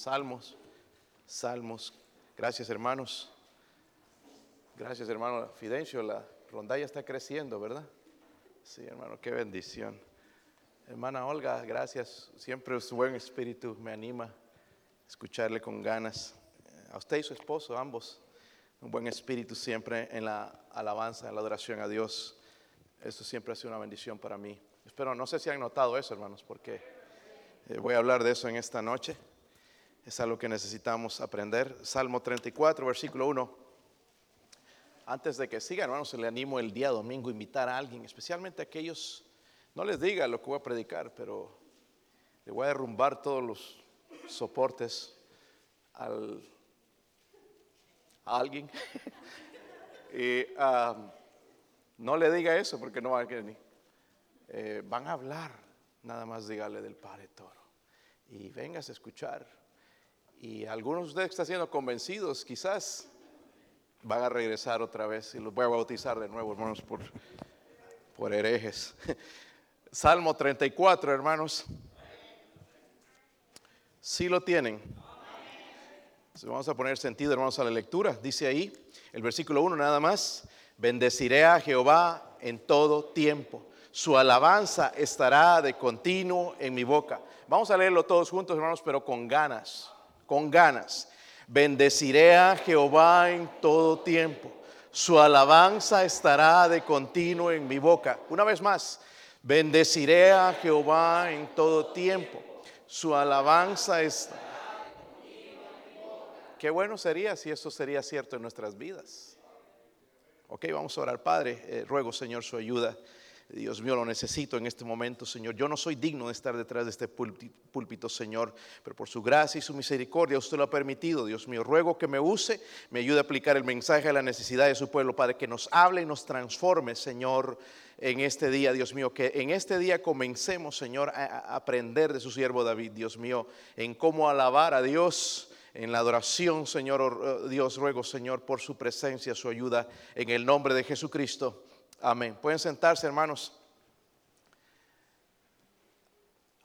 Salmos, Salmos. Gracias hermanos. Gracias hermano Fidencio. La rondalla está creciendo, ¿verdad? Sí, hermano, qué bendición. Hermana Olga, gracias. Siempre su buen espíritu me anima escucharle con ganas. A usted y su esposo, ambos, un buen espíritu siempre en la alabanza, en la adoración a Dios. Eso siempre ha sido una bendición para mí. Espero, no sé si han notado eso, hermanos, porque eh, voy a hablar de eso en esta noche. Es algo que necesitamos aprender. Salmo 34, versículo 1. Antes de que siga, hermanos, le animo el día domingo a invitar a alguien, especialmente a aquellos, no les diga lo que voy a predicar, pero le voy a derrumbar todos los soportes al, a alguien. y um, no le diga eso porque no va a querer eh, van a hablar, nada más dígale del Padre Toro. Y vengas a escuchar. Y algunos de ustedes que están siendo convencidos, quizás van a regresar otra vez y los voy a bautizar de nuevo, hermanos, por, por herejes. Salmo 34, hermanos. Si lo tienen. Vamos a poner sentido, hermanos, a la lectura. Dice ahí, el versículo 1 nada más. Bendeciré a Jehová en todo tiempo. Su alabanza estará de continuo en mi boca. Vamos a leerlo todos juntos, hermanos, pero con ganas, con ganas. Bendeciré a Jehová en todo tiempo. Su alabanza estará de continuo en mi boca. Una vez más, bendeciré a Jehová en todo tiempo. Su alabanza estará. Qué bueno sería si eso sería cierto en nuestras vidas. Ok, vamos a orar, Padre. Eh, ruego, Señor, su ayuda. Dios mío, lo necesito en este momento, Señor. Yo no soy digno de estar detrás de este púlpito, Señor, pero por su gracia y su misericordia usted lo ha permitido, Dios mío. Ruego que me use, me ayude a aplicar el mensaje a la necesidad de su pueblo, Padre, que nos hable y nos transforme, Señor, en este día, Dios mío. Que en este día comencemos, Señor, a aprender de su siervo David, Dios mío, en cómo alabar a Dios en la adoración, Señor oh, Dios, ruego, Señor, por su presencia, su ayuda, en el nombre de Jesucristo. Amén. Pueden sentarse, hermanos.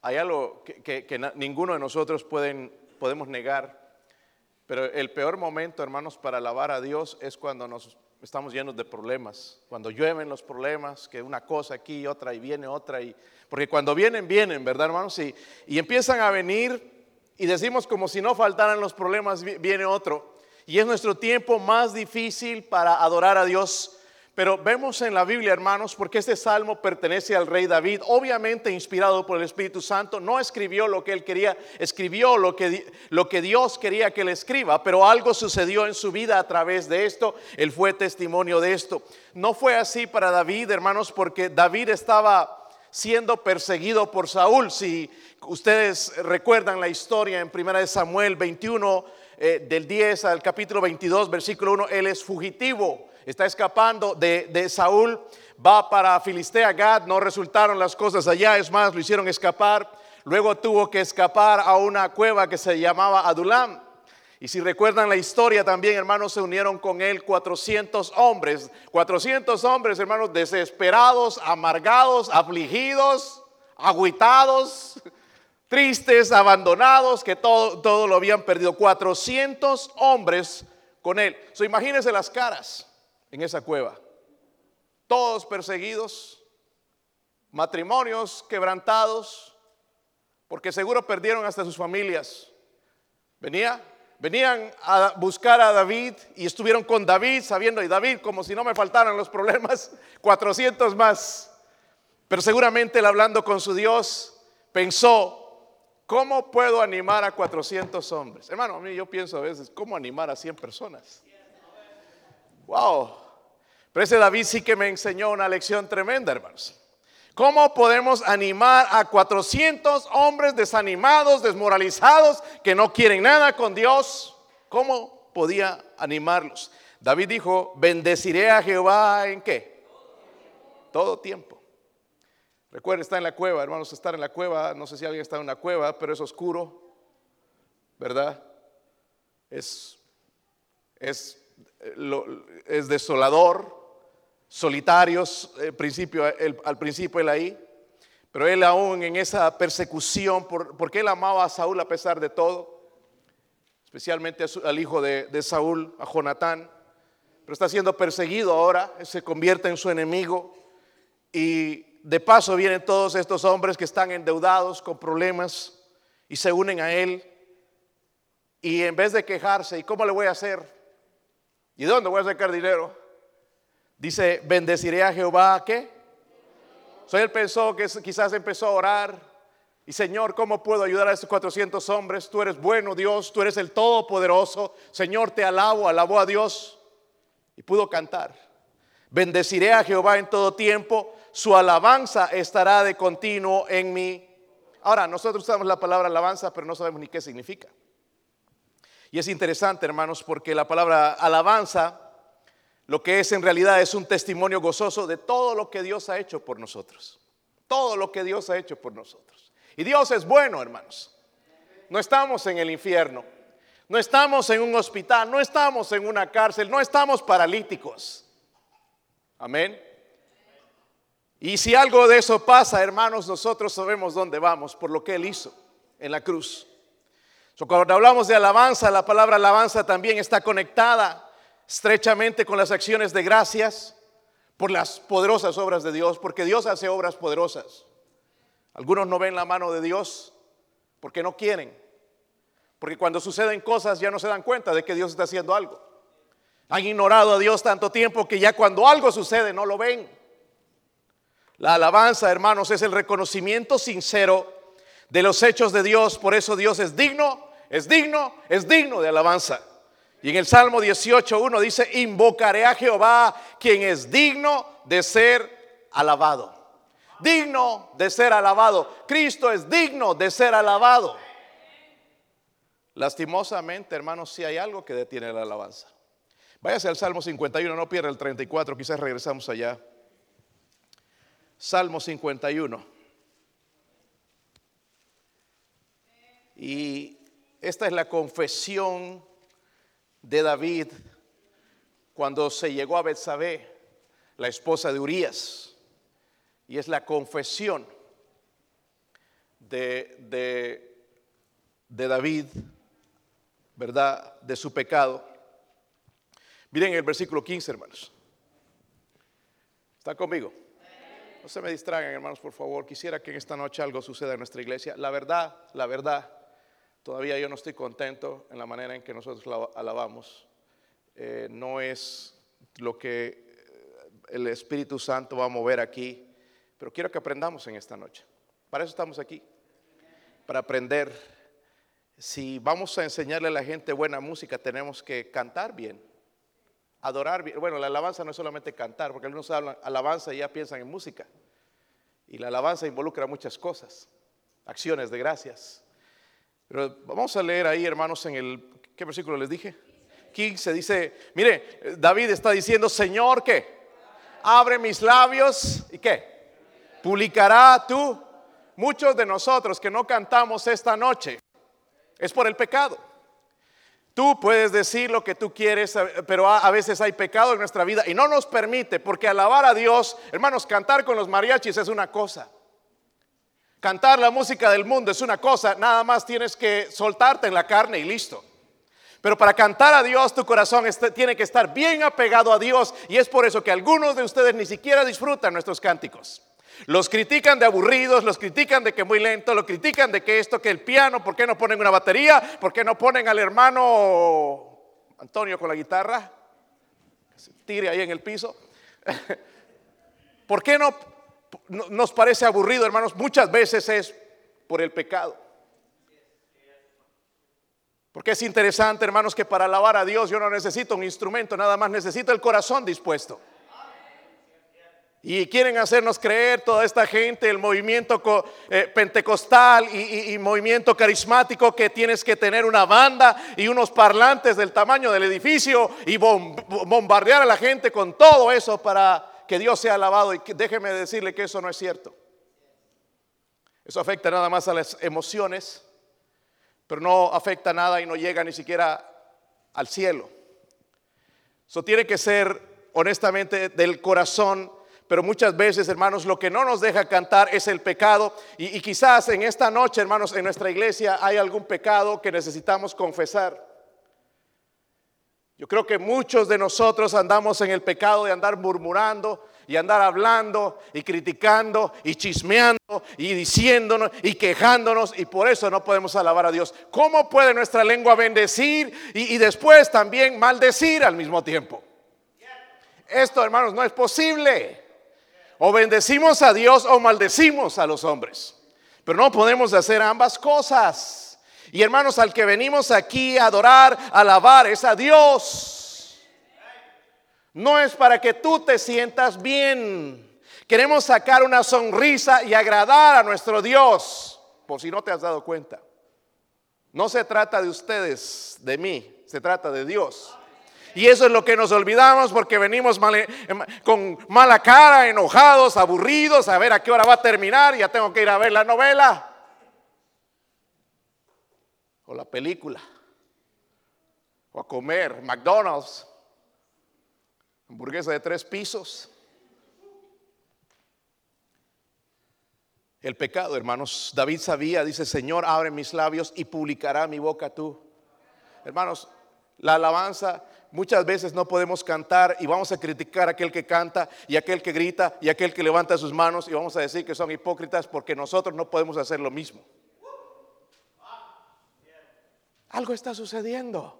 Hay algo que, ninguno de nosotros pueden, podemos negar, pero el peor momento, hermanos, para alabar a Dios es cuando nos estamos llenos de problemas, cuando llueven los problemas, que una cosa aquí y otra y viene otra, y, porque cuando vienen, vienen, ¿verdad, hermanos? Y, y empiezan a venir y decimos como si no faltaran los problemas, viene otro. Y es nuestro tiempo más difícil para adorar a Dios. Pero vemos en la Biblia, hermanos, porque este salmo pertenece al rey David, obviamente inspirado por el Espíritu Santo, no escribió lo que él quería, escribió lo que, lo que Dios quería que él escriba, pero algo sucedió en su vida a través de esto, él fue testimonio de esto. No fue así para David, hermanos, porque David estaba siendo perseguido por Saúl. Si ustedes recuerdan la historia en 1 Samuel 21, eh, del 10 al capítulo 22, versículo 1, él es fugitivo, está escapando de, de Saúl, va para Filistea, Gad, no resultaron las cosas allá, es más, lo hicieron escapar. Luego tuvo que escapar a una cueva que se llamaba Adulam. Y si recuerdan la historia también, hermanos, se unieron con él 400 hombres. 400 hombres, hermanos, desesperados, amargados, afligidos, aguitados, tristes, abandonados, que todo, todo lo habían perdido. 400 hombres con él. So, imagínense las caras en esa cueva. Todos perseguidos, matrimonios quebrantados, porque seguro perdieron hasta sus familias. Venía Venían a buscar a David y estuvieron con David, sabiendo, y David, como si no me faltaran los problemas, 400 más. Pero seguramente él hablando con su Dios, pensó, ¿cómo puedo animar a 400 hombres? Hermano, a mí yo pienso a veces, ¿cómo animar a 100 personas? Wow. Pero ese David sí que me enseñó una lección tremenda, hermanos. ¿Cómo podemos animar a 400 hombres desanimados, desmoralizados, que no quieren nada con Dios? ¿Cómo podía animarlos? David dijo, bendeciré a Jehová en qué? Todo tiempo. Recuerda, está en la cueva, hermanos, estar en la cueva, no sé si alguien está en una cueva, pero es oscuro, ¿verdad? Es, es, es desolador, solitarios eh, al principio él ahí, pero él aún en esa persecución, porque él amaba a Saúl a pesar de todo, especialmente al hijo de, de Saúl, a Jonatán, pero está siendo perseguido ahora, se convierte en su enemigo y de paso vienen todos estos hombres que están endeudados con problemas y se unen a él y en vez de quejarse, ¿y cómo le voy a hacer? ¿Y de dónde voy a sacar dinero? Dice, bendeciré a Jehová, ¿qué? So él pensó que quizás empezó a orar. Y Señor, ¿cómo puedo ayudar a estos 400 hombres? Tú eres bueno, Dios, tú eres el Todopoderoso. Señor, te alabo, alabó a Dios. Y pudo cantar. Bendeciré a Jehová en todo tiempo. Su alabanza estará de continuo en mí. Ahora, nosotros usamos la palabra alabanza, pero no sabemos ni qué significa. Y es interesante, hermanos, porque la palabra alabanza, lo que es en realidad es un testimonio gozoso de todo lo que Dios ha hecho por nosotros. Todo lo que Dios ha hecho por nosotros. Y Dios es bueno, hermanos. No estamos en el infierno. No estamos en un hospital, no estamos en una cárcel, no estamos paralíticos. Amén. Y si algo de eso pasa, hermanos, nosotros sabemos dónde vamos por lo que Él hizo en la cruz cuando hablamos de alabanza, la palabra alabanza también está conectada estrechamente con las acciones de gracias por las poderosas obras de Dios, porque Dios hace obras poderosas. Algunos no ven la mano de Dios porque no quieren, porque cuando suceden cosas ya no se dan cuenta de que Dios está haciendo algo. Han ignorado a Dios tanto tiempo que ya cuando algo sucede no lo ven. La alabanza, hermanos, es el reconocimiento sincero de los hechos de Dios. Por eso Dios es digno, es digno, es digno de alabanza. Y en el Salmo 18.1 dice, invocaré a Jehová, quien es digno de ser alabado. Digno de ser alabado. Cristo es digno de ser alabado. Lastimosamente, hermanos, si hay algo que detiene la alabanza. Váyase al Salmo 51, no pierda el 34, quizás regresamos allá. Salmo 51. Y esta es la confesión de David cuando se llegó a Betsabé, la esposa de Urías. Y es la confesión de, de, de David, ¿verdad? De su pecado. Miren el versículo 15, hermanos. ¿Está conmigo? No se me distraigan, hermanos, por favor. Quisiera que en esta noche algo suceda en nuestra iglesia. La verdad, la verdad Todavía yo no estoy contento en la manera en que nosotros la alabamos. Eh, no es lo que eh, el Espíritu Santo va a mover aquí, pero quiero que aprendamos en esta noche. Para eso estamos aquí, para aprender. Si vamos a enseñarle a la gente buena música, tenemos que cantar bien, adorar bien. Bueno, la alabanza no es solamente cantar, porque algunos hablan alabanza y ya piensan en música. Y la alabanza involucra muchas cosas, acciones de gracias pero vamos a leer ahí, hermanos, en el, ¿qué versículo les dije? 15 dice, mire, David está diciendo, Señor, ¿qué? Abre mis labios y ¿qué? Publicará tú. Muchos de nosotros que no cantamos esta noche es por el pecado. Tú puedes decir lo que tú quieres, pero a veces hay pecado en nuestra vida y no nos permite, porque alabar a Dios, hermanos, cantar con los mariachis es una cosa. Cantar la música del mundo es una cosa, nada más tienes que soltarte en la carne y listo. Pero para cantar a Dios tu corazón tiene que estar bien apegado a Dios y es por eso que algunos de ustedes ni siquiera disfrutan nuestros cánticos. Los critican de aburridos, los critican de que muy lento, lo critican de que esto, que el piano, ¿por qué no ponen una batería? ¿Por qué no ponen al hermano Antonio con la guitarra? Que se tire ahí en el piso. ¿Por qué no nos parece aburrido, hermanos, muchas veces es por el pecado. Porque es interesante, hermanos, que para alabar a Dios yo no necesito un instrumento, nada más necesito el corazón dispuesto. Y quieren hacernos creer toda esta gente, el movimiento eh, pentecostal y, movimiento carismático, que tienes que tener una banda y unos parlantes del tamaño del edificio y bombardear a la gente con todo eso para que Dios sea alabado y déjeme decirle que eso no es cierto. Eso afecta nada más a las emociones, pero no afecta nada y no llega ni siquiera al cielo. Eso tiene que ser honestamente del corazón, pero muchas veces, hermanos, lo que no nos deja cantar es el pecado. Y, quizás en esta noche, hermanos, en nuestra iglesia hay algún pecado que necesitamos confesar. Yo creo que muchos de nosotros andamos en el pecado de andar murmurando y andar hablando y criticando y chismeando y diciéndonos y quejándonos y por eso no podemos alabar a Dios. ¿Cómo puede nuestra lengua bendecir y, después también maldecir al mismo tiempo? Esto, hermanos, no es posible. O bendecimos a Dios o maldecimos a los hombres. Pero no podemos hacer ambas cosas. Y hermanos, al que venimos aquí a adorar, a alabar, es a Dios. No es para que tú te sientas bien. Queremos sacar una sonrisa y agradar a nuestro Dios. Por si no te has dado cuenta. No se trata de ustedes, de mí, se trata de Dios. Y eso es lo que nos olvidamos porque venimos em, con mala cara, enojados, aburridos, a ver a qué hora va a terminar, ya tengo que ir a ver la novela o la película o a comer McDonald's, hamburguesa de tres pisos. El pecado, hermanos. David sabía, dice, Señor, abre mis labios y publicará mi boca tú. Hermanos, la alabanza muchas veces no podemos cantar y vamos a criticar a aquel que canta y aquel que grita y aquel que levanta sus manos y vamos a decir que son hipócritas porque nosotros no podemos hacer lo mismo. Algo está sucediendo.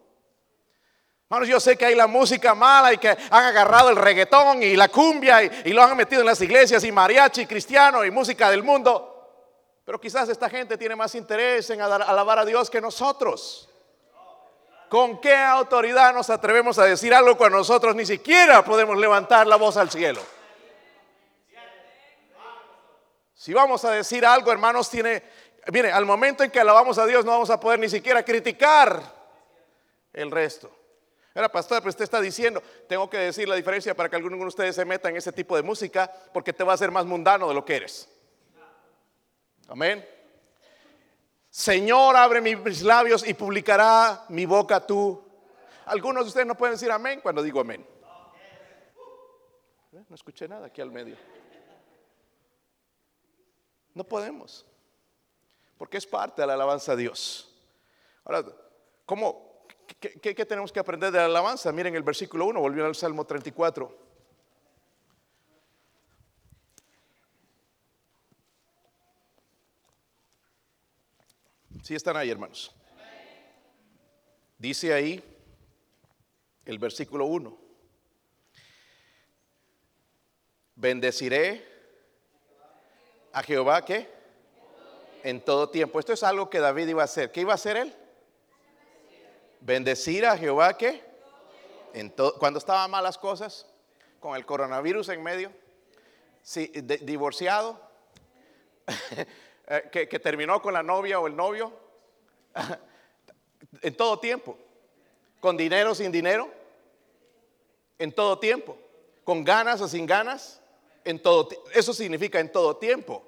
Hermanos, yo sé que hay la música mala y que han agarrado el reggaetón y la cumbia y, lo han metido en las iglesias y mariachi cristiano y música del mundo. Pero quizás esta gente tiene más interés en alabar a Dios que nosotros. ¿Con qué autoridad nos atrevemos a decir algo cuando nosotros ni siquiera podemos levantar la voz al cielo? Si vamos a decir algo, hermanos, tiene, mire, al momento en que alabamos a Dios no vamos a poder ni siquiera criticar el resto. Era pastor, pero usted está diciendo, tengo que decir la diferencia para que alguno de ustedes se meta en ese tipo de música porque te va a hacer más mundano de lo que eres. Amén. Señor, abre mis labios y publicará mi boca tú. Algunos de ustedes no pueden decir amén cuando digo amén. ¿Eh? No escuché nada aquí al medio. No podemos. Porque es parte de la alabanza a Dios. Ahora, ¿cómo, qué, tenemos que aprender de la alabanza? Miren el versículo 1, volvió al Salmo 34. Si están ahí, hermanos. Dice ahí el versículo 1. Bendeciré a Jehová que en todo tiempo. Esto es algo que David iba a hacer. ¿Qué iba a hacer él? Bendecir a Jehová que cuando estaban malas cosas, con el coronavirus en medio, sí, divorciado, Eh, que, terminó con la novia o el novio, en todo tiempo, con dinero sin dinero, en todo tiempo, con ganas o sin ganas, en todo eso significa en todo tiempo.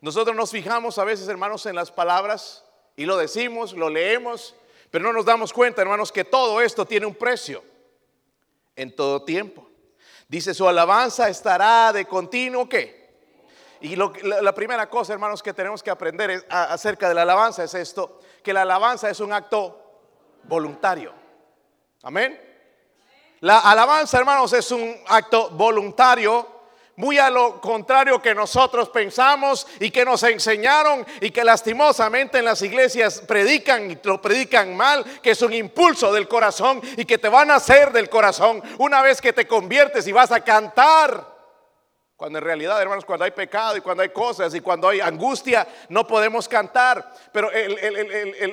Nosotros nos fijamos a veces, hermanos, en las palabras y lo decimos, lo leemos, pero no nos damos cuenta, hermanos, que todo esto tiene un precio en todo tiempo. Dice, su alabanza estará de continuo, ¿qué? Y la, primera cosa, hermanos, que tenemos que aprender acerca de la alabanza es esto, que la alabanza es un acto voluntario. Amén. La alabanza, hermanos, es un acto voluntario, muy a lo contrario que nosotros pensamos y que nos enseñaron y que lastimosamente en las iglesias predican y lo predican mal, que es un impulso del corazón y que te van a hacer del corazón una vez que te conviertes y vas a cantar. Cuando en realidad, hermanos, cuando hay pecado y cuando hay cosas y cuando hay angustia, no podemos cantar. Pero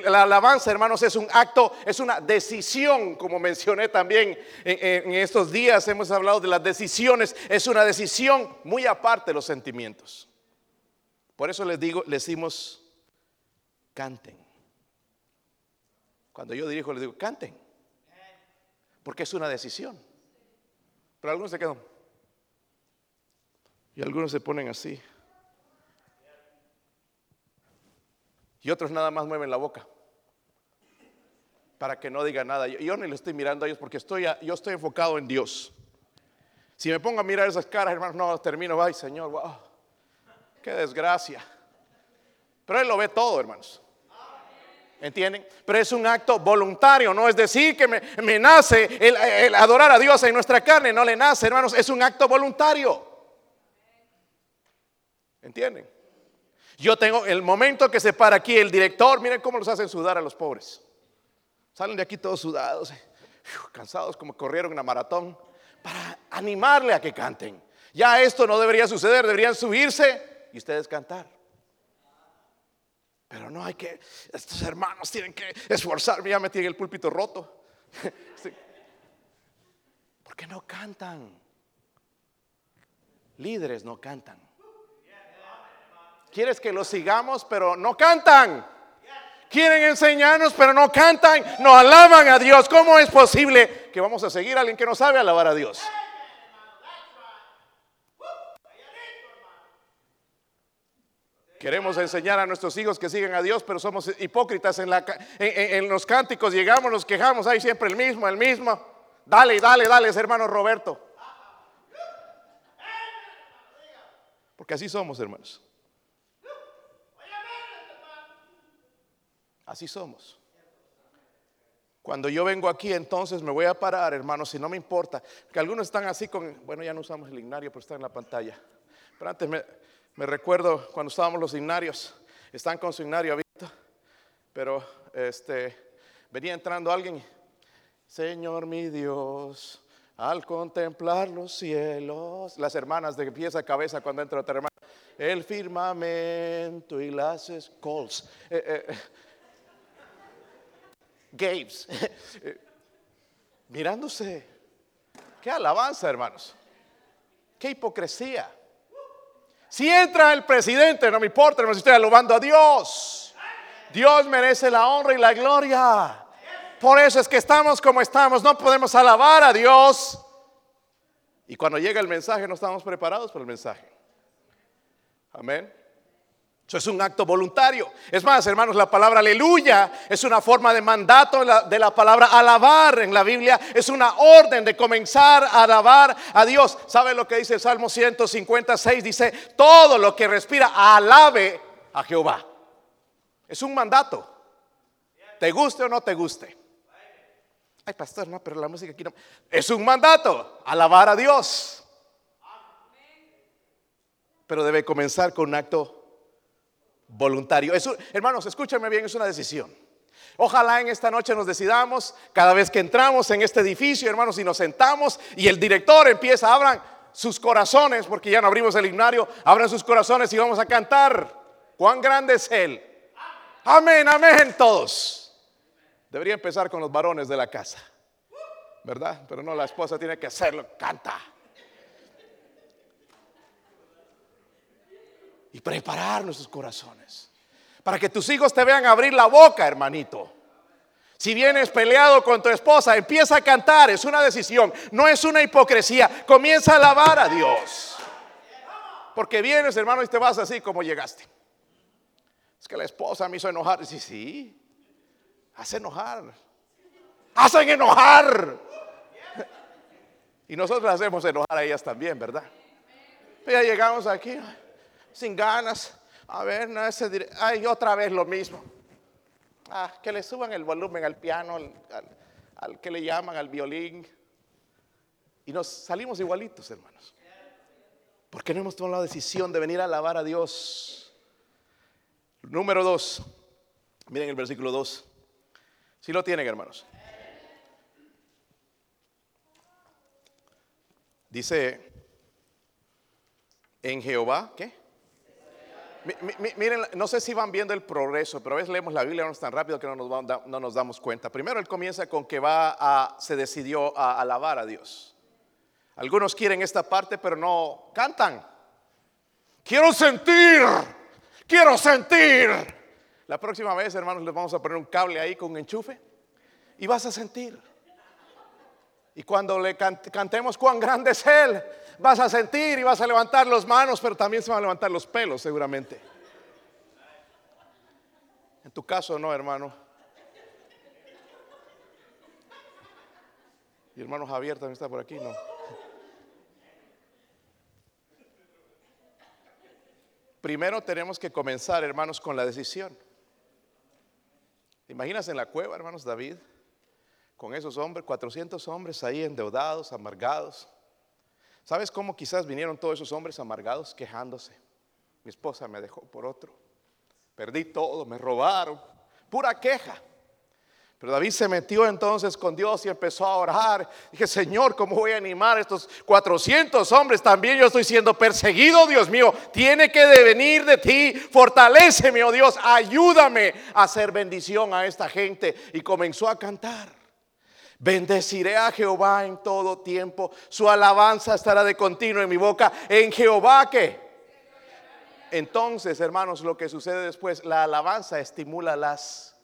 la alabanza, hermanos, es un acto, es una decisión, como mencioné también en, estos días, hemos hablado de las decisiones. Es una decisión muy aparte de los sentimientos. Por eso les digo, les decimos, canten. Cuando yo dirijo, les digo, canten. Porque es una decisión. Pero algunos se quedan. Y algunos se ponen así. Y otros nada más mueven la boca. Para que no digan nada. Yo, ni le estoy mirando a ellos porque estoy, yo estoy enfocado en Dios. Si me pongo a mirar esas caras, hermanos, no termino. Ay, Señor, wow. Qué desgracia. Pero Él lo ve todo, hermanos. ¿Entienden? Pero es un acto voluntario, no es decir que me, nace el, el, adorar a Dios en nuestra carne, no le nace, hermanos, es un acto voluntario. ¿Entienden? Yo tengo el momento que se para aquí el director, miren cómo los hacen sudar a los pobres. Salen de aquí todos sudados, cansados como corrieron una maratón, para animarle a que canten. Ya esto no debería suceder, deberían subirse y ustedes cantar. Pero no hay que, estos hermanos tienen que esforzarme, ya me tienen el púlpito roto. ¿Por qué no cantan? Líderes no cantan. Quieres que los sigamos, pero no cantan. Quieren enseñarnos, pero no cantan, no alaban a Dios. ¿Cómo es posible que vamos a seguir a alguien que no sabe alabar a Dios? Queremos enseñar a nuestros hijos que sigan a Dios, pero somos hipócritas en, los cánticos. Llegamos, nos quejamos, hay siempre el mismo, el mismo. Dale, dale, dale, hermano Roberto. Porque así somos, hermanos. Así somos. Cuando yo vengo aquí, entonces me voy a parar, hermanos, si no me importa. Que algunos están así con, bueno, ya no usamos el ignario, pero está en la pantalla. Pero antes me, recuerdo cuando estábamos los ignarios, están con su ignario abierto, pero este, venía entrando alguien, Señor mi Dios, al contemplar los cielos, las hermanas de pies a cabeza cuando entra otra hermana, el firmamento y las escols. Eh, eh, Games. Mirándose. Qué alabanza, hermanos. Qué hipocresía. Si entra el presidente, no me importa, no estoy alabando a Dios. Dios merece la honra y la gloria. Por eso es que estamos como estamos. No podemos alabar a Dios. Y cuando llega el mensaje, no estamos preparados para el mensaje. Amén. Eso es un acto voluntario. Es más, hermanos, la palabra aleluya es una forma de mandato de la palabra alabar en la Biblia. Es una orden de comenzar a alabar a Dios. ¿Sabe lo que dice el Salmo 156? Dice, todo lo que respira, alabe a Jehová. Es un mandato. ¿Te guste o no te guste? Ay, pastor, no, pero la música aquí no. Es un mandato, alabar a Dios. Pero debe comenzar con un acto voluntario. hermanos, escúchame bien, es una decisión. Ojalá en esta noche nos decidamos, cada vez que entramos en este edificio, hermanos, y nos sentamos y el director empieza, abran sus corazones, porque ya no abrimos el himnario, abran sus corazones y vamos a cantar. ¿Cuán grande es Él? Amén, amén, todos. Debería empezar con los varones de la casa, ¿verdad? Pero no, la esposa tiene que hacerlo, canta. Y preparar nuestros corazones. Para que tus hijos te vean abrir la boca, hermanito. Si vienes peleado con tu esposa, empieza a cantar, es una decisión, no es una hipocresía. Comienza a alabar a Dios. Porque vienes, hermano, y te vas así como llegaste. Es que la esposa me hizo enojar. Sí, sí, hace enojar. Hacen enojar. Y nosotros hacemos enojar a ellas también, ¿verdad? Ya llegamos aquí sin ganas. A ver, no ese ay, otra vez lo mismo. Ah, que le suban el volumen al piano, al, que le llaman al violín. Y nos salimos igualitos, hermanos. Porque no hemos tomado la decisión de venir a alabar a Dios. Número dos. Miren el versículo 2. Si lo tienen, hermanos. Dice, en Jehová, ¿qué? Miren, no sé si van viendo el progreso, pero a veces leemos la Biblia no tan rápido que no nos, no nos damos cuenta. Primero él comienza con que va a, se decidió a alabar a Dios. Algunos quieren esta parte, pero no cantan. Quiero sentir, quiero sentir. La próxima vez, hermanos, les vamos a poner un cable ahí con un enchufe y vas a sentir. Y cuando le cantemos cuán grande es Él, vas a sentir y vas a levantar las manos, pero también se van a levantar los pelos seguramente. En tu caso no, hermano. Y hermano Javier también está por aquí, ¿no? Primero tenemos que comenzar, hermanos, con la decisión. imaginas en la cueva, hermanos, David, con esos hombres, 400 hombres ahí endeudados, amargados. ¿Sabes cómo quizás vinieron todos esos hombres amargados quejándose? Mi esposa me dejó por otro. Perdí todo, me robaron. Pura queja. Pero David se metió entonces con Dios y empezó a orar. Dije, Señor, ¿cómo voy a animar a estos 400 hombres? También yo estoy siendo perseguido, Dios mío. Tiene que devenir de ti. Fortaléceme, oh Dios. Ayúdame a hacer bendición a esta gente. Y comenzó a cantar. Bendeciré a Jehová en todo tiempo. Su alabanza estará de continuo en mi boca. En Jehová que. Entonces, hermanos, lo que sucede después, la alabanza estimula las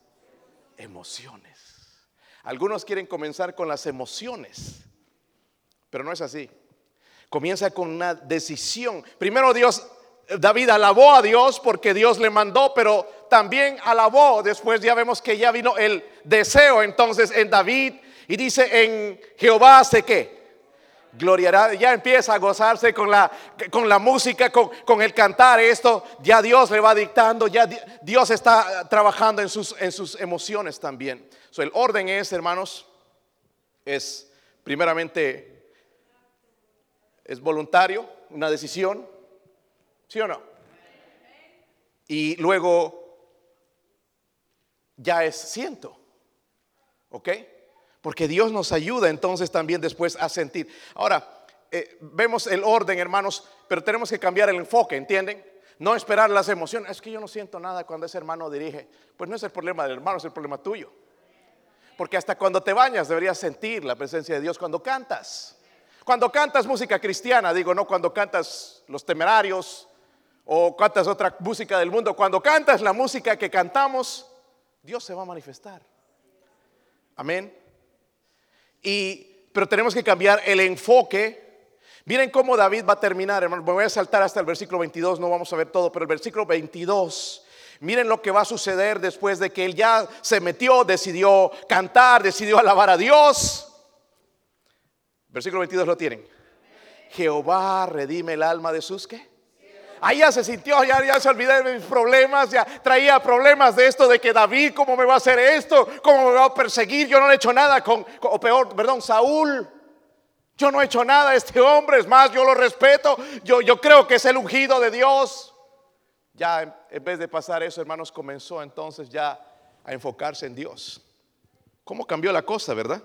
emociones. Algunos quieren comenzar con las emociones, pero no es así. Comienza con una decisión. Primero Dios, David alabó a Dios porque Dios le mandó, pero también alabó. Después ya vemos que ya vino el deseo entonces en David y dice en Jehová hace qué? gloriará, ya empieza a gozarse con la, con la música, con, el cantar esto, ya Dios le va dictando, ya Dios está trabajando en sus, en sus emociones también. el orden es, hermanos, es primeramente, es voluntario, una decisión, ¿sí o no? Y luego ya es siento, ¿ok? Porque Dios nos ayuda entonces también después a sentir. Ahora, eh, vemos el orden, hermanos, pero tenemos que cambiar el enfoque, ¿entienden? No esperar las emociones. Es que yo no siento nada cuando ese hermano dirige. Pues no es el problema del hermano, es el problema tuyo. Porque hasta cuando te bañas deberías sentir la presencia de Dios cuando cantas. Cuando cantas música cristiana, digo, no cuando cantas los temerarios o cantas otra música del mundo. Cuando cantas la música que cantamos, Dios se va a manifestar. Amén. Y, pero tenemos que cambiar el enfoque. Miren cómo David va a terminar. Me voy a saltar hasta el versículo 22, no vamos a ver todo, pero el versículo 22. Miren lo que va a suceder después de que él ya se metió, decidió cantar, decidió alabar a Dios. Versículo 22 lo tienen. Jehová redime el alma de sus que Ahí ya se sintió, ya, ya se olvidó de mis problemas, ya traía problemas de esto, de que David, ¿cómo me va a hacer esto? ¿Cómo me va a perseguir? Yo no le he hecho nada con, o peor, perdón, Saúl. Yo no he hecho nada a este hombre, es más, yo lo respeto, yo, yo creo que es el ungido de Dios. Ya en vez de pasar eso, hermanos, comenzó entonces ya a enfocarse en Dios. ¿Cómo cambió la cosa, verdad?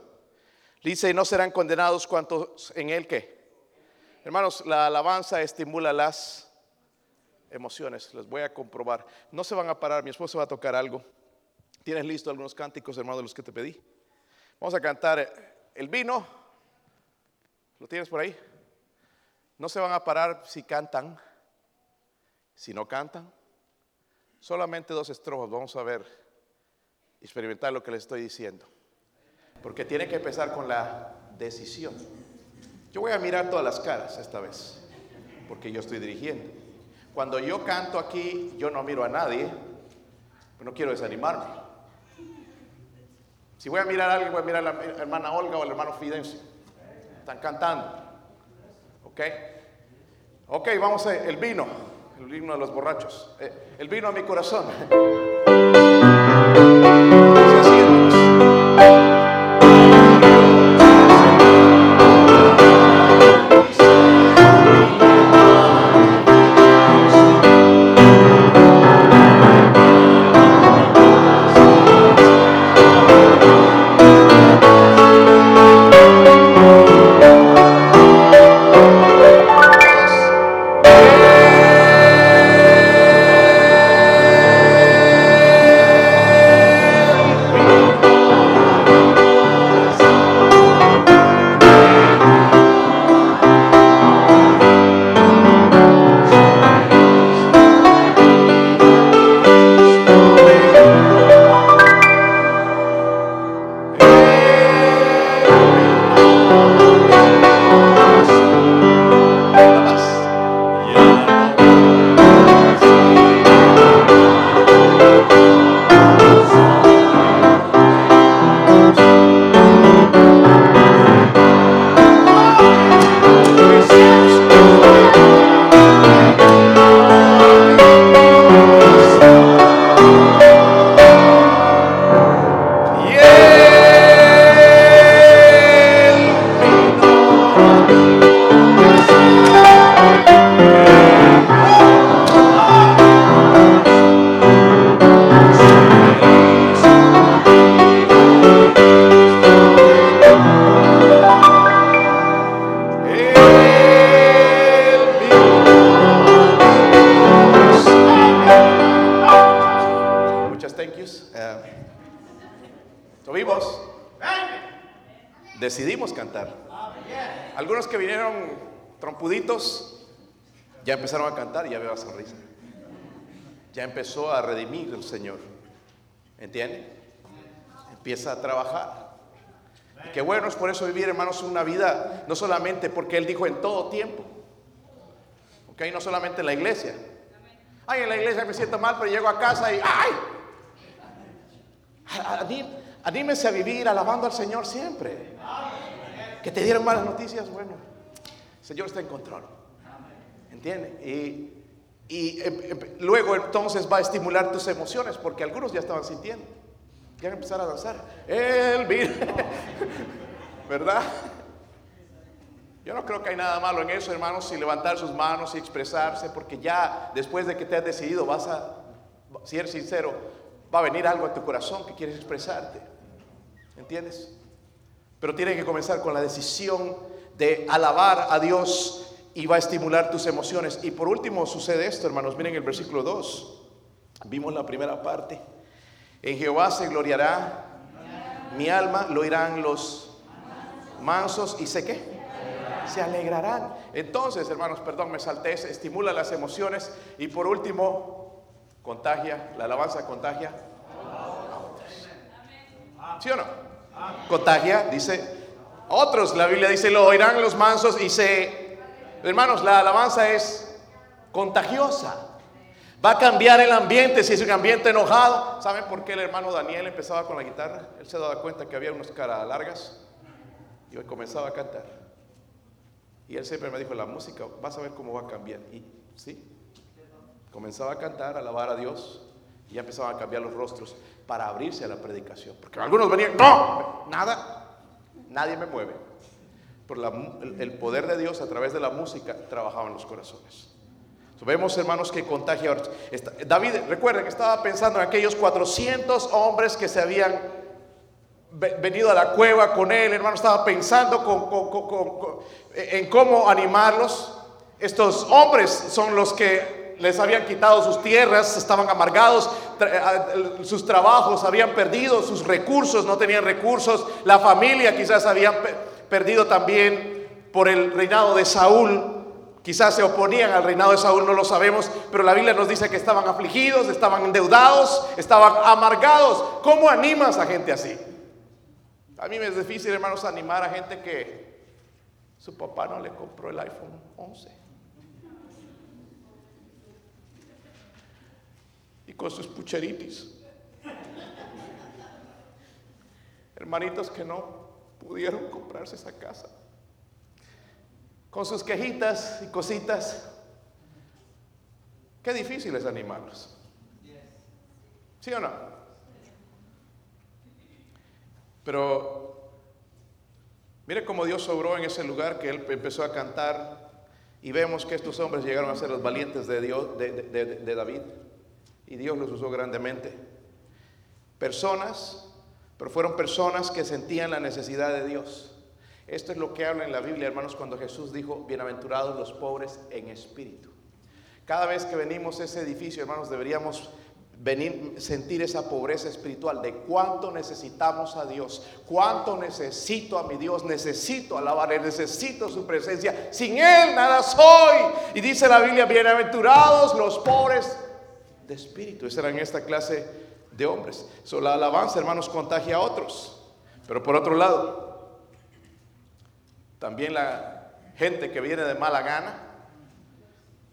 Dice, no serán condenados cuantos en él que. Hermanos, la alabanza estimula las emociones, les voy a comprobar. No se van a parar, mi esposo va a tocar algo. ¿Tienes listo algunos cánticos, hermano, de los que te pedí? Vamos a cantar el vino. ¿Lo tienes por ahí? No se van a parar si cantan, si no cantan. Solamente dos estrofas, vamos a ver, experimentar lo que les estoy diciendo. Porque tiene que empezar con la decisión. Yo voy a mirar todas las caras esta vez, porque yo estoy dirigiendo. Cuando yo canto aquí, yo no miro a nadie, no quiero desanimarme. Si voy a mirar a alguien, voy a mirar a la hermana Olga o al hermano Fidencio. Están cantando. ¿Ok? Ok, vamos a el vino, el vino de los borrachos. Eh, el vino a mi corazón. Trompuditos ya empezaron a cantar y ya veo la sonrisa. Ya empezó a redimir el Señor. ¿Entiende? Empieza a trabajar. Y qué bueno es por eso vivir, hermanos, una vida, no solamente porque Él dijo en todo tiempo. Ok, no solamente en la iglesia. Ay, en la iglesia me siento mal, pero llego a casa y ¡ay! Anímese a vivir alabando al Señor siempre. Que te dieron malas noticias, bueno, Señor está en control. ¿Entiende? Y, y em, em, luego entonces va a estimular tus emociones, porque algunos ya estaban sintiendo. Ya empezar a danzar. Él vino. ¿Verdad? Yo no creo que hay nada malo en eso, hermanos, si levantar sus manos y expresarse, porque ya después de que te has decidido, vas a ser sincero, va a venir algo a tu corazón que quieres expresarte. ¿Entiendes? Pero tiene que comenzar con la decisión de alabar a Dios y va a estimular tus emociones. Y por último sucede esto, hermanos, miren el versículo 2. Vimos la primera parte. En Jehová se gloriará mi alma, lo irán los mansos y sé qué. Se alegrarán. Entonces, hermanos, perdón, me salté, estimula las emociones y por último, contagia, la alabanza contagia ¿Sí o no? Contagia, dice otros. La Biblia dice, lo oirán los mansos y se... Hermanos, la alabanza es contagiosa. Va a cambiar el ambiente si es un ambiente enojado. ¿Saben por qué el hermano Daniel empezaba con la guitarra? Él se daba cuenta que había unas caras largas y comenzaba a cantar. Y él siempre me dijo, la música, vas a ver cómo va a cambiar. Y sí, comenzaba a cantar, a alabar a Dios y ya empezaban a cambiar los rostros para abrirse a la predicación. Porque algunos venían, no, nada, nadie me mueve. Por el poder de Dios a través de la música trabajaba en los corazones. Vemos, hermanos, que contagia. David, recuerden que estaba pensando en aquellos 400 hombres que se habían venido a la cueva con él, hermano, estaba pensando en cómo animarlos. Estos hombres son los que les habían quitado sus tierras, estaban amargados, sus trabajos habían perdido, sus recursos no tenían recursos, la familia quizás habían perdido también por el reinado de Saúl. Quizás se oponían al reinado de Saúl, no lo sabemos, pero la Biblia nos dice que estaban afligidos, estaban endeudados, estaban amargados. ¿Cómo animas a gente así? A mí me es difícil, hermanos, animar a gente que su papá no le compró el iPhone 11. Y con sus pucheritis. Hermanitos que no pudieron comprarse esa casa con sus quejitas y cositas. Qué difícil es animarlos. ¿Sí o no? Pero mire cómo Dios sobró en ese lugar que él empezó a cantar y vemos que estos hombres llegaron a ser los valientes de Dios, de, de David, y Dios los usó grandemente. Personas, pero fueron personas que sentían la necesidad de Dios. Esto es lo que habla en la Biblia, hermanos, cuando Jesús dijo, bienaventurados los pobres en espíritu. Cada vez que venimos a ese edificio, hermanos, deberíamos venir sentir esa pobreza espiritual de cuánto necesitamos a Dios, cuánto necesito a mi Dios, necesito alabarle, necesito su presencia. Sin él nada soy. Y dice la Biblia, bienaventurados los pobres de espíritu. Esa era en esta clase de hombres. So, la alabanza, hermanos, contagia a otros. Pero por otro lado, también la gente que viene de mala gana,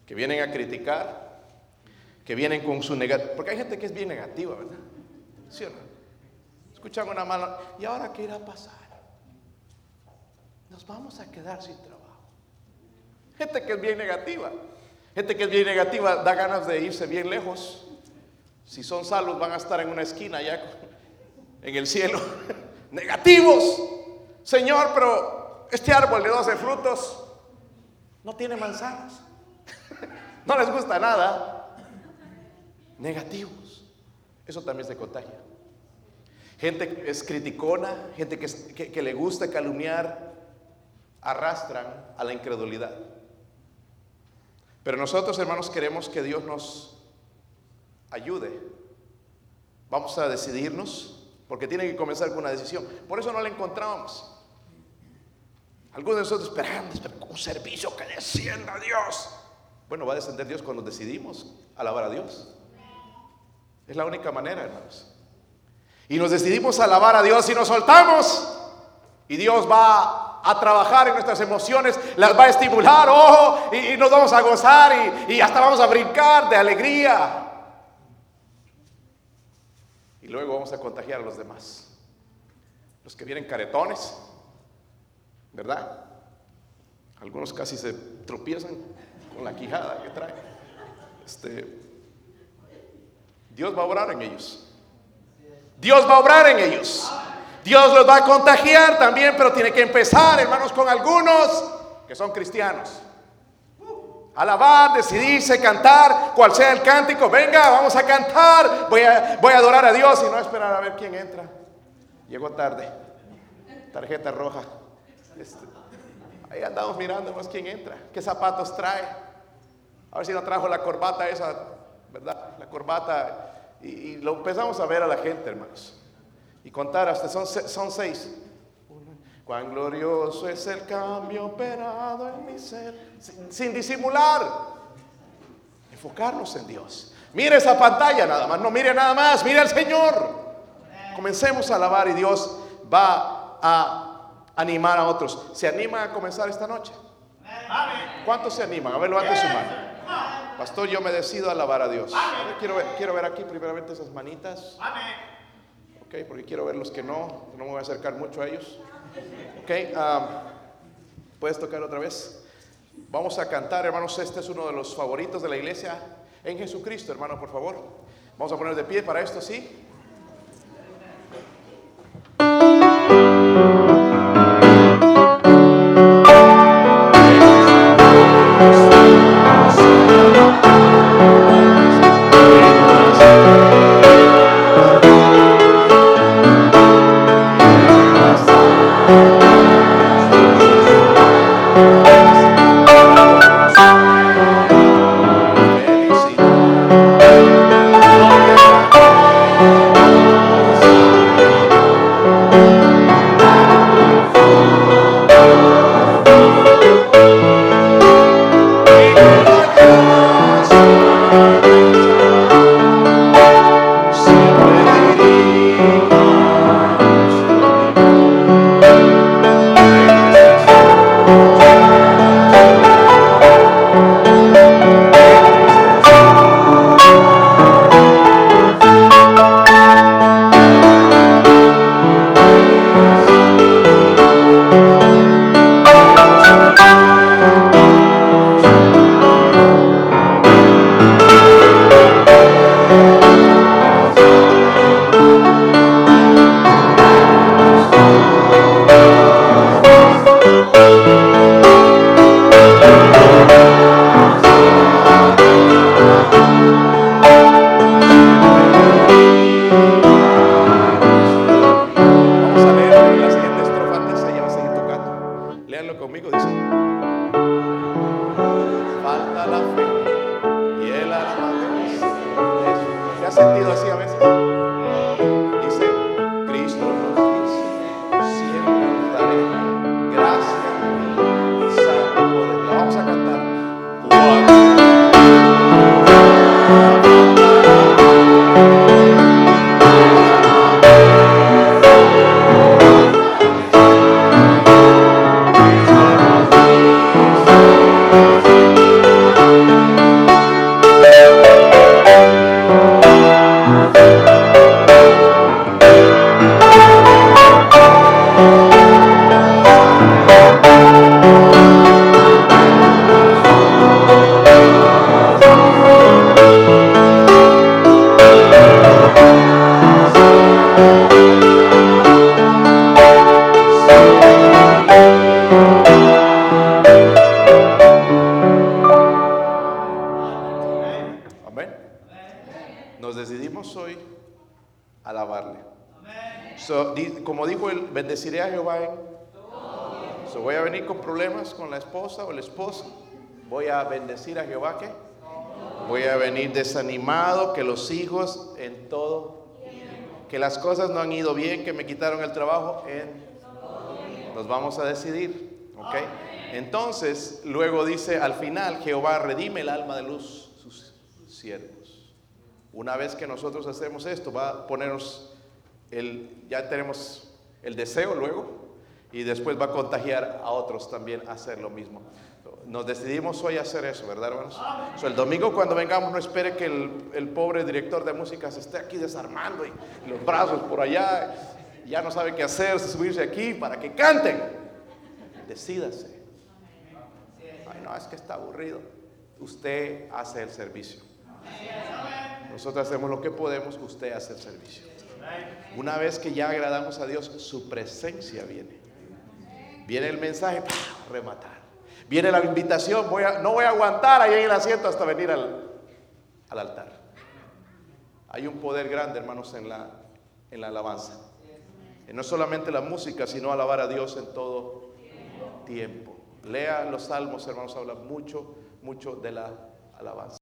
que vienen a criticar, que vienen con su negativo. Porque hay gente que es bien negativa, ¿verdad? ¿Sí o no? Escuchan una mala. ¿Y ahora qué irá a pasar? Nos vamos a quedar sin trabajo. Gente que es bien negativa. Gente que es bien negativa da ganas de irse bien lejos. Si son salvos van a estar en una esquina allá en el cielo. Negativos. Señor, pero este árbol de 12 frutos no tiene manzanas. no les gusta nada. Negativos. Eso también se contagia. Gente que es criticona, gente que, que le gusta calumniar, arrastran a la incredulidad. Pero nosotros, hermanos, queremos que Dios nos ayude. Vamos a decidirnos porque tiene que comenzar con una decisión. Por eso no la encontrábamos. Algunos de nosotros esperando, un servicio que descienda a Dios. Bueno, va a descender Dios cuando decidimos alabar a Dios. Es la única manera, hermanos. Y nos decidimos alabar a Dios y nos soltamos. Y Dios va a trabajar en nuestras emociones, las va a estimular, ojo, y, nos vamos a gozar y, hasta vamos a brincar de alegría. Y luego vamos a contagiar a los demás. Los que vienen caretones, ¿verdad? Algunos casi se tropiezan con la quijada que traen. Este, Dios va a obrar en ellos. Dios va a obrar en ellos. Dios los va a contagiar también, pero tiene que empezar, hermanos, con algunos que son cristianos. Alabar, decidirse, cantar, cual sea el cántico. Venga, vamos a cantar. Voy a, voy a adorar a Dios y no esperar a ver quién entra. Llegó tarde. Tarjeta roja. Este, ahí andamos mirando más quién entra. ¿Qué zapatos trae? A ver si no trajo la corbata esa, ¿verdad? La corbata. Y, lo empezamos a ver a la gente, hermanos. Y contar hasta son, son seis. Cuán glorioso es el cambio operado en mi ser. Sin, disimular. Enfocarnos en Dios. Mire esa pantalla nada más. No mire nada más. Mire al Señor. Comencemos a alabar y Dios va a animar a otros. ¿Se animan a comenzar esta noche? ¿Cuántos se animan? A ver, levante su mano. Pastor, yo me decido a alabar a Dios. quiero, ver, quiero ver aquí primeramente esas manitas. Porque quiero ver los que no. No me voy a acercar mucho a ellos. Ok, um, ¿puedes tocar otra vez? Vamos a cantar, hermanos. Este es uno de los favoritos de la iglesia en Jesucristo, hermano, por favor. Vamos a poner de pie para esto, ¿sí? Decir a Jehová que voy a venir desanimado, que los hijos en todo que las cosas no han ido bien, que me quitaron el trabajo, en- nos vamos a decidir, ¿ok? Entonces, luego dice al final, Jehová redime el alma de los sus siervos. Una vez que nosotros hacemos esto, va a ponernos el, ya tenemos el deseo luego, y después va a contagiar a otros también a hacer lo mismo. Nos decidimos hoy a hacer eso, ¿verdad, hermanos? So, el domingo cuando vengamos no espere que el, el pobre director de música se esté aquí desarmando y los brazos por allá, ya no sabe qué hacer, subirse aquí para que canten. Decídase. Ay, no, es que está aburrido. Usted hace el servicio. Nosotros hacemos lo que podemos, usted hace el servicio. Una vez que ya agradamos a Dios, su presencia viene. Viene el mensaje, ¡pah! rematar. Viene la invitación, no voy a aguantar ahí en el asiento hasta venir al, al altar. Hay un poder grande, hermanos, en la, en la alabanza. Y no solamente la música, sino alabar a Dios en todo tiempo. Lea los salmos, hermanos, habla mucho, mucho de la alabanza.